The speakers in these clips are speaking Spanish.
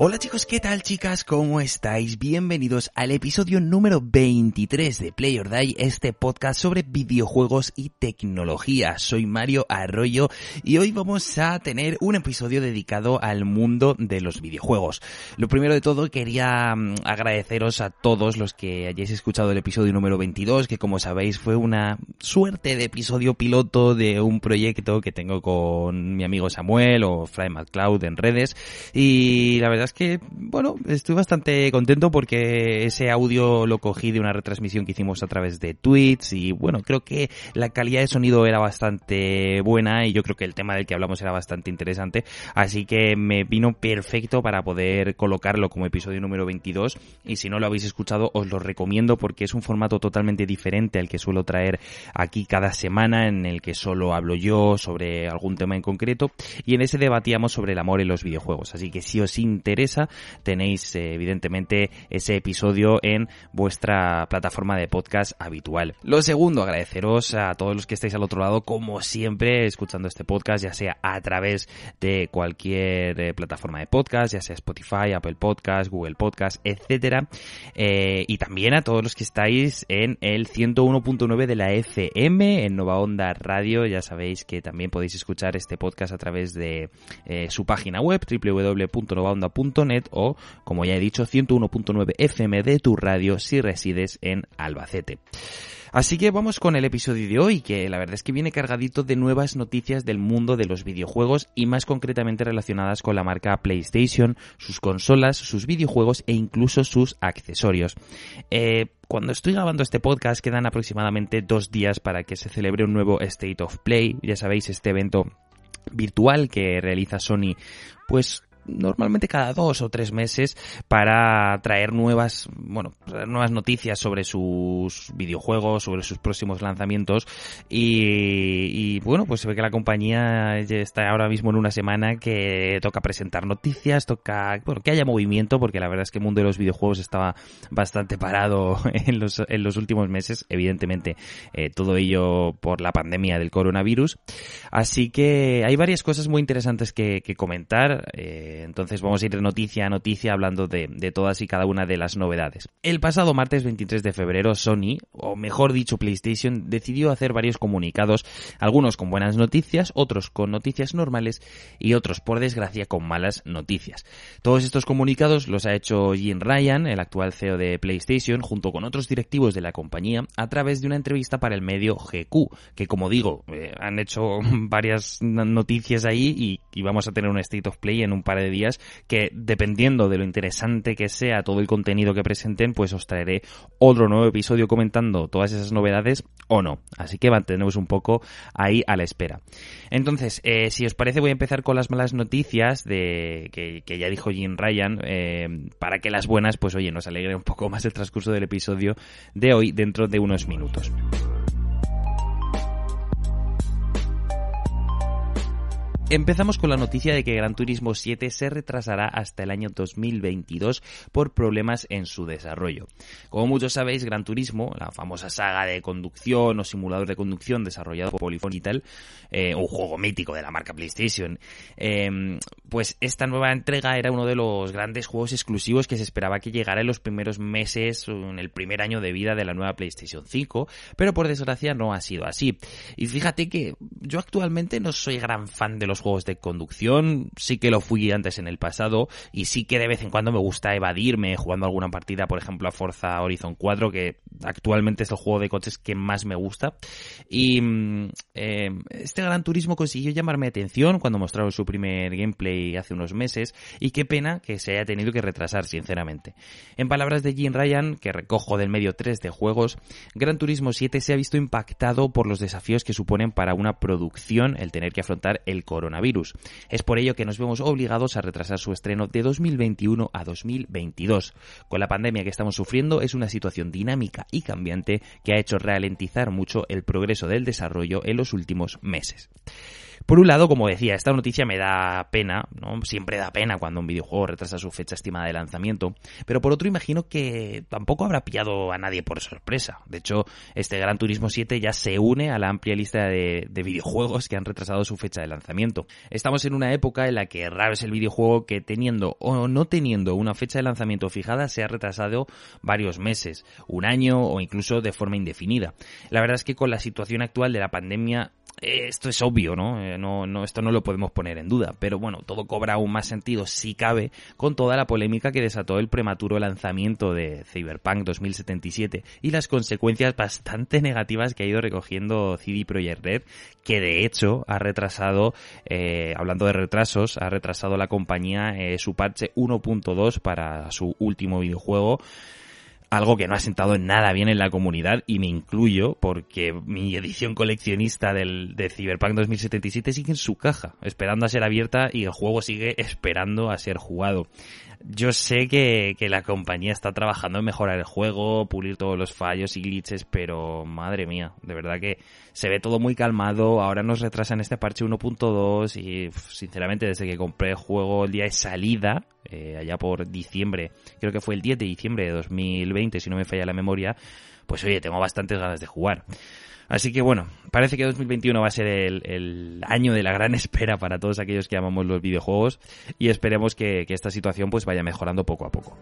Hola chicos, ¿qué tal chicas? ¿Cómo estáis? Bienvenidos al episodio número 23 de Play or Die, este podcast sobre videojuegos y tecnología. Soy Mario Arroyo y hoy vamos a tener un episodio dedicado al mundo de los videojuegos. Lo primero de todo quería mm, agradeceros a todos los que hayáis escuchado el episodio número 22, que como sabéis fue una suerte de episodio piloto de un proyecto que tengo con mi amigo Samuel o Fry McCloud en redes y la verdad es que, bueno, estoy bastante contento porque ese audio lo cogí de una retransmisión que hicimos a través de tweets y bueno, creo que la calidad de sonido era bastante buena y yo creo que el tema del que hablamos era bastante interesante, así que me vino perfecto para poder colocarlo como episodio número 22 y si no lo habéis escuchado os lo recomiendo porque es un formato totalmente diferente al que suelo traer aquí cada semana en el que solo hablo yo sobre algún tema en concreto y en ese debatíamos sobre el amor en los videojuegos, así que si os interesa tenéis eh, evidentemente ese episodio en vuestra plataforma de podcast habitual. Lo segundo, agradeceros a todos los que estáis al otro lado, como siempre, escuchando este podcast, ya sea a través de cualquier eh, plataforma de podcast, ya sea Spotify, Apple Podcast, Google Podcast, etcétera. Eh, y también a todos los que estáis en el 101.9 de la FM, en Nova Onda Radio. Ya sabéis que también podéis escuchar este podcast a través de su página web, www.novaonda.com o, como ya he dicho, 101.9 FM de tu radio si resides en Albacete. Así que vamos con el episodio de hoy, que la verdad es que viene cargadito de nuevas noticias del mundo de los videojuegos y más concretamente relacionadas con la marca PlayStation, sus consolas, sus videojuegos e incluso sus accesorios. Eh, cuando estoy grabando este podcast quedan aproximadamente dos días para que se celebre un nuevo State of Play, ya sabéis, este evento virtual que realiza Sony pues normalmente cada dos o tres meses para traer nuevas, bueno, nuevas noticias sobre sus videojuegos, sobre sus próximos lanzamientos y, bueno, pues se ve que la compañía está ahora mismo en una semana que toca presentar noticias, toca, bueno, que haya movimiento porque la verdad es que el mundo de los videojuegos estaba bastante parado en los, en los últimos meses, evidentemente eh, todo ello por la pandemia del coronavirus. Así que hay varias cosas muy interesantes que, comentar. Eh, entonces vamos a ir de noticia a noticia hablando de, todas y cada una de las novedades. El pasado martes 23 de febrero Sony, o mejor dicho PlayStation, decidió hacer varios comunicados, algunos con buenas noticias, otros con noticias normales y otros por desgracia con malas noticias. Todos estos comunicados los ha hecho Jim Ryan, el actual CEO de PlayStation, junto con otros directivos de la compañía, a través de una entrevista para el medio GQ, que como digo, eh, han hecho varias noticias ahí y vamos a tener un State of Play en un par de días que dependiendo de lo interesante que sea todo el contenido que presenten, pues os traeré otro nuevo episodio comentando todas esas novedades o no. Así que mantenemos un poco ahí a la espera. Entonces, eh, si os parece, voy a empezar con las malas noticias de que, ya dijo Jim Ryan, eh, para que las buenas, pues oye, nos alegre un poco más el transcurso del episodio de hoy dentro de unos minutos. Empezamos con la noticia de que Gran Turismo 7 se retrasará hasta el año 2022 por problemas en su desarrollo. Como muchos sabéis, Gran Turismo, la famosa saga de conducción o simulador de conducción desarrollado por Polyphony y tal, eh, un juego mítico de la marca PlayStation, em, pues esta nueva entrega era uno de los grandes juegos exclusivos que se esperaba que llegara en los primeros meses, en el primer año de vida de la nueva PlayStation 5, pero por desgracia no ha sido así. Y fíjate que yo actualmente no soy gran fan de los juegos de conducción, sí que lo fui antes en el pasado y sí que de vez en cuando me gusta evadirme jugando alguna partida, por ejemplo a Forza Horizon 4, que actualmente es el juego de coches que más me gusta. Y mm, eh, este Gran Turismo consiguió llamarme atención cuando mostraron su primer gameplay hace unos meses y qué pena que se haya tenido que retrasar, sinceramente. En palabras de Jim Ryan, que recojo del medio 3 de juegos, Gran Turismo 7 se ha visto impactado por los desafíos que suponen para una producción el tener que afrontar el coronavirus Es por ello que nos vemos obligados a retrasar su estreno de 2021 a 2022. Con la pandemia que estamos sufriendo es una situación dinámica y cambiante que ha hecho ralentizar mucho el progreso del desarrollo en los últimos meses. Por un lado, como decía, esta noticia me da pena, ¿no? Siempre da pena cuando un videojuego retrasa su fecha estimada de lanzamiento, pero por otro imagino que tampoco habrá pillado a nadie por sorpresa. De hecho, este Gran Turismo 7 ya se une a la amplia lista de, de videojuegos que han retrasado su fecha de lanzamiento. Estamos en una época en la que raro es el videojuego que teniendo o no teniendo una fecha de lanzamiento fijada se ha retrasado varios meses, un año o incluso de forma indefinida. La verdad es que con la situación actual de la pandemia eh, esto es obvio, ¿no? Eh, ¿no? ¿no? Esto no lo podemos poner en duda, pero bueno, todo cobra aún más sentido si cabe con toda la polémica que desató el prematuro lanzamiento de Cyberpunk 2077 y las consecuencias bastante negativas que ha ido recogiendo CD Projekt Red, que de hecho ha retrasado, eh, hablando de retrasos, ha retrasado la compañía su parche 1.2 para su último videojuego algo que no ha sentado en nada bien en la comunidad y me incluyo porque mi edición coleccionista del, de Cyberpunk 2077 sigue en su caja, esperando a ser abierta y el juego sigue esperando a ser jugado. Yo sé que, que la compañía está trabajando en mejorar el juego, pulir todos los fallos y glitches, pero madre mía, de verdad que se ve todo muy calmado, ahora nos retrasan este parche 1.2 y sinceramente desde que compré el juego el día de salida, eh, allá por diciembre, creo que fue el 10 de diciembre de 2020 si no me falla la memoria, pues oye, tengo bastantes ganas de jugar. Así que bueno, parece que 2021 va a ser el, año de la gran espera para todos aquellos que amamos los videojuegos y esperemos que, que esta situación pues vaya mejorando poco a poco.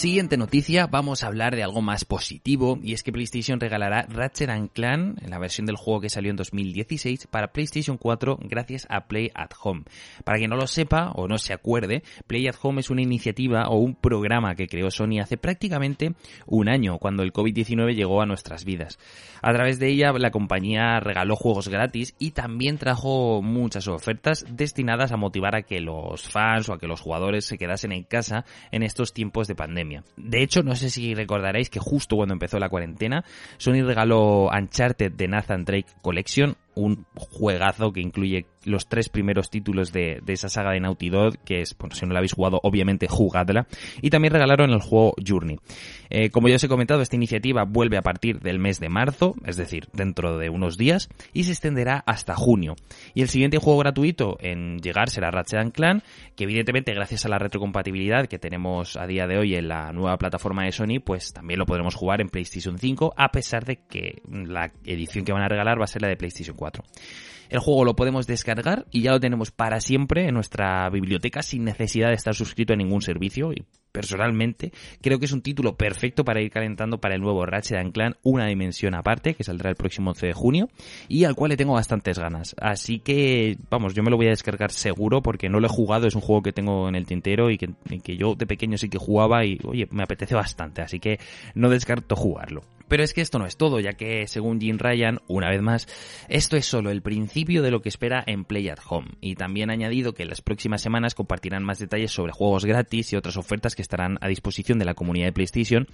Siguiente noticia, vamos a hablar de algo más positivo y es que PlayStation regalará Ratchet Clan, la versión del juego que salió en 2016, para PlayStation 4 gracias a Play at Home. Para quien no lo sepa o no se acuerde, Play at Home es una iniciativa o un programa que creó Sony hace prácticamente un año, cuando el COVID-19 llegó a nuestras vidas. A través de ella la compañía regaló juegos gratis y también trajo muchas ofertas destinadas a motivar a que los fans o a que los jugadores se quedasen en casa en estos tiempos de pandemia. De hecho, no sé si recordaréis que justo cuando empezó la cuarentena, Sony regaló Uncharted de Nathan Drake Collection, un juegazo que incluye los tres primeros títulos de, esa saga de Naughty Dog, que es, bueno, si no la habéis jugado, obviamente jugadla. Y también regalaron el juego Journey. Eh, como ya os he comentado, esta iniciativa vuelve a partir del mes de marzo, es decir, dentro de unos días, y se extenderá hasta junio. Y el siguiente juego gratuito en llegar será Ratchet Clan, que evidentemente gracias a la retrocompatibilidad que tenemos a día de hoy en la nueva plataforma de Sony, pues también lo podremos jugar en PlayStation 5, a pesar de que la edición que van a regalar va a ser la de PlayStation 4. El juego lo podemos descargar y ya lo tenemos para siempre en nuestra biblioteca sin necesidad de estar suscrito a ningún servicio. Y personalmente creo que es un título perfecto para ir calentando para el nuevo Ratchet Clan, una dimensión aparte que saldrá el próximo 11 de junio y al cual le tengo bastantes ganas. Así que, vamos, yo me lo voy a descargar seguro porque no lo he jugado, es un juego que tengo en el tintero y que, que yo de pequeño sí que jugaba y, oye, me apetece bastante, así que no descarto jugarlo. Pero es que esto no es todo, ya que según Jim Ryan, una vez más, esto es solo el principio de lo que espera en Play at Home. Y también ha añadido que en las próximas semanas compartirán más detalles sobre juegos gratis y otras ofertas que estarán a disposición de la comunidad de PlayStation.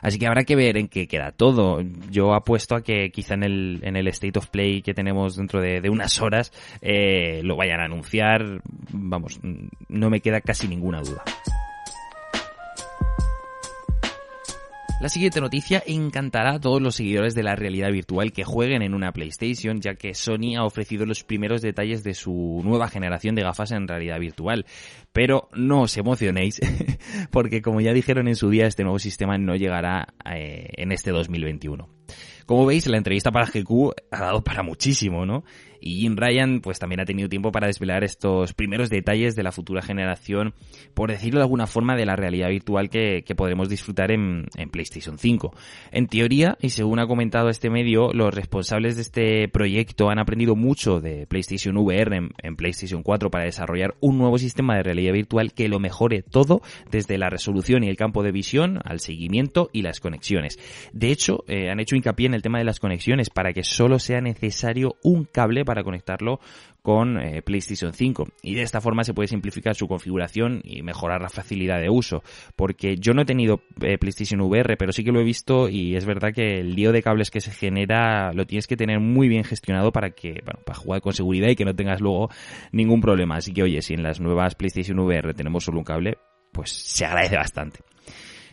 Así que habrá que ver en qué queda todo. Yo apuesto a que quizá en el, en el State of Play que tenemos dentro de, unas horas eh, lo vayan a anunciar. Vamos, no me queda casi ninguna duda. La siguiente noticia encantará a todos los seguidores de la realidad virtual que jueguen en una PlayStation, ya que Sony ha ofrecido los primeros detalles de su nueva generación de gafas en realidad virtual. Pero no os emocionéis, porque como ya dijeron en su día, este nuevo sistema no llegará eh, en este 2021. Como veis, la entrevista para GQ ha dado para muchísimo, ¿no? Y Jim Ryan, pues también ha tenido tiempo para desvelar estos primeros detalles de la futura generación, por decirlo de alguna forma, de la realidad virtual que, podremos disfrutar en, PlayStation 5. En teoría, y según ha comentado este medio, los responsables de este proyecto han aprendido mucho de PlayStation VR en, en PlayStation 4 para desarrollar un nuevo sistema de realidad virtual que lo mejore todo, desde la resolución y el campo de visión, al seguimiento y las conexiones. De hecho, eh, han hecho hincapié en el tema de las conexiones para que solo sea necesario un cable para conectarlo con eh, PlayStation 5 y de esta forma se puede simplificar su configuración y mejorar la facilidad de uso. Porque yo no he tenido eh, PlayStation VR pero sí que lo he visto y es verdad que el lío de cables que se genera lo tienes que tener muy bien gestionado para que bueno, para jugar con seguridad y que no tengas luego ningún problema. Así que oye si en las nuevas PlayStation VR tenemos solo un cable pues se agradece bastante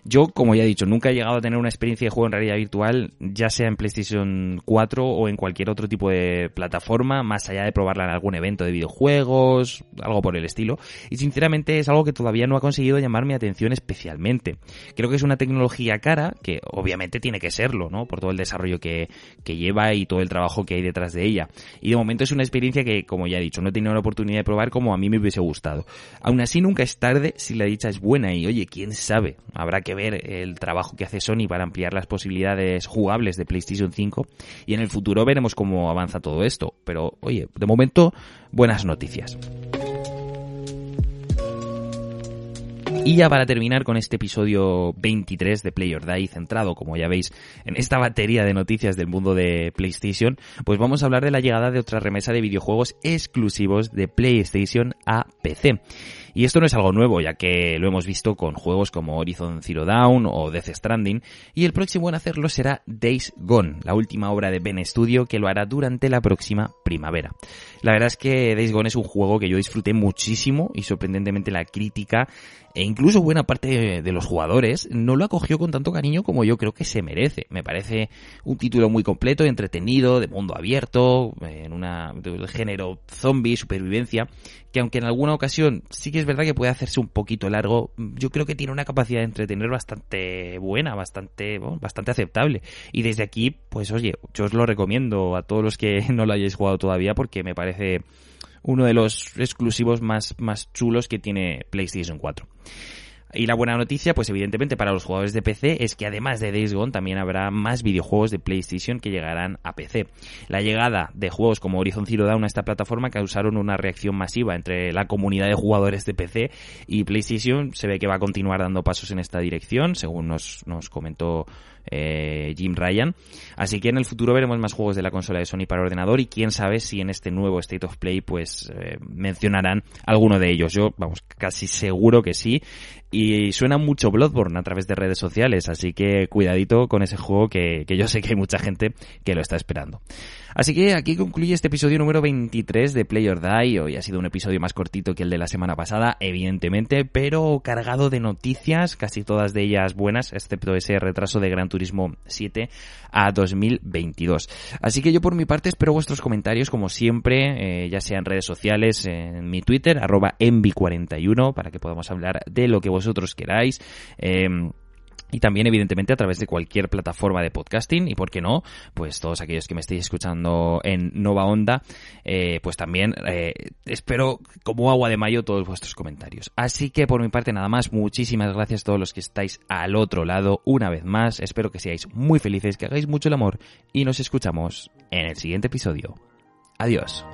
Yo, como ya he dicho, nunca he llegado a tener una experiencia de juego en realidad virtual, ya sea en PlayStation 4 o en cualquier otro tipo de plataforma, más allá de probarla en algún evento de videojuegos, algo por el estilo. Y sinceramente es algo que todavía no ha conseguido llamar mi atención especialmente. Creo que es una tecnología cara, que obviamente tiene que serlo, ¿no? Por todo el desarrollo que, que lleva y todo el trabajo que hay detrás de ella. Y de momento es una experiencia que, como ya he dicho, no he tenido la oportunidad de probar como a mí me hubiese gustado. Aún así, nunca es tarde si la dicha es buena y, oye, quién sabe, habrá que ver el trabajo que hace Sony para ampliar las posibilidades jugables de PlayStation 5 y en el futuro veremos cómo avanza todo esto. Pero, oye, de momento, buenas noticias. Y ya para terminar con este episodio 23 de Play or Die, centrado, como ya veis, en esta batería de noticias del mundo de PlayStation, pues vamos a hablar de la llegada de otra remesa de videojuegos exclusivos de PlayStation a PC. Y esto no es algo nuevo, ya que lo hemos visto con juegos como Horizon Zero Dawn o Death Stranding, y el próximo en hacerlo será Days Gone, la última obra de Ben Studio que lo hará durante la próxima primavera. La verdad es que Days Gone es un juego que yo disfruté muchísimo y sorprendentemente la crítica e incluso buena parte de los jugadores no lo acogió con tanto cariño como yo creo que se merece. Me parece un título muy completo, entretenido, de mundo abierto, en una género zombie, supervivencia, que aunque en alguna ocasión sí que es verdad que puede hacerse un poquito largo, yo creo que tiene una capacidad de entretener bastante buena, bastante, bastante aceptable. Y desde aquí, pues oye, yo os lo recomiendo a todos los que no lo hayáis jugado todavía porque me parece uno de los exclusivos más, más chulos que tiene PlayStation 4. Y la buena noticia, pues evidentemente para los jugadores de PC, es que además de Days Gone también habrá más videojuegos de PlayStation que llegarán a PC. La llegada de juegos como Horizon Zero Dawn a esta plataforma causaron una reacción masiva entre la comunidad de jugadores de PC y PlayStation se ve que va a continuar dando pasos en esta dirección, según nos, nos comentó eh, Jim Ryan. Así que en el futuro veremos más juegos de la consola de Sony para ordenador y quién sabe si en este nuevo State of Play pues eh, mencionarán alguno de ellos. Yo, vamos, casi seguro que sí. Y suena mucho Bloodborne a través de redes sociales, así que cuidadito con ese juego que, que yo sé que hay mucha gente que lo está esperando. Así que aquí concluye este episodio número 23 de Play or Die. Hoy ha sido un episodio más cortito que el de la semana pasada, evidentemente, pero cargado de noticias, casi todas de ellas buenas, excepto ese retraso de Gran Turismo 7 a 2022. Así que yo por mi parte espero vuestros comentarios, como siempre, eh, ya sea en redes sociales, en mi Twitter, arroba envi41, para que podamos hablar de lo que vosotros queráis. Eh, y también evidentemente a través de cualquier plataforma de podcasting. Y por qué no pues todos aquellos que me estéis escuchando en Nova Onda eh, pues también eh, espero como agua de mayo todos vuestros comentarios. Así que por mi parte nada más. Muchísimas gracias a todos los que estáis al otro lado una vez más. Espero que seáis muy felices que hagáis mucho el amor. Y nos escuchamos en el siguiente episodio. Adiós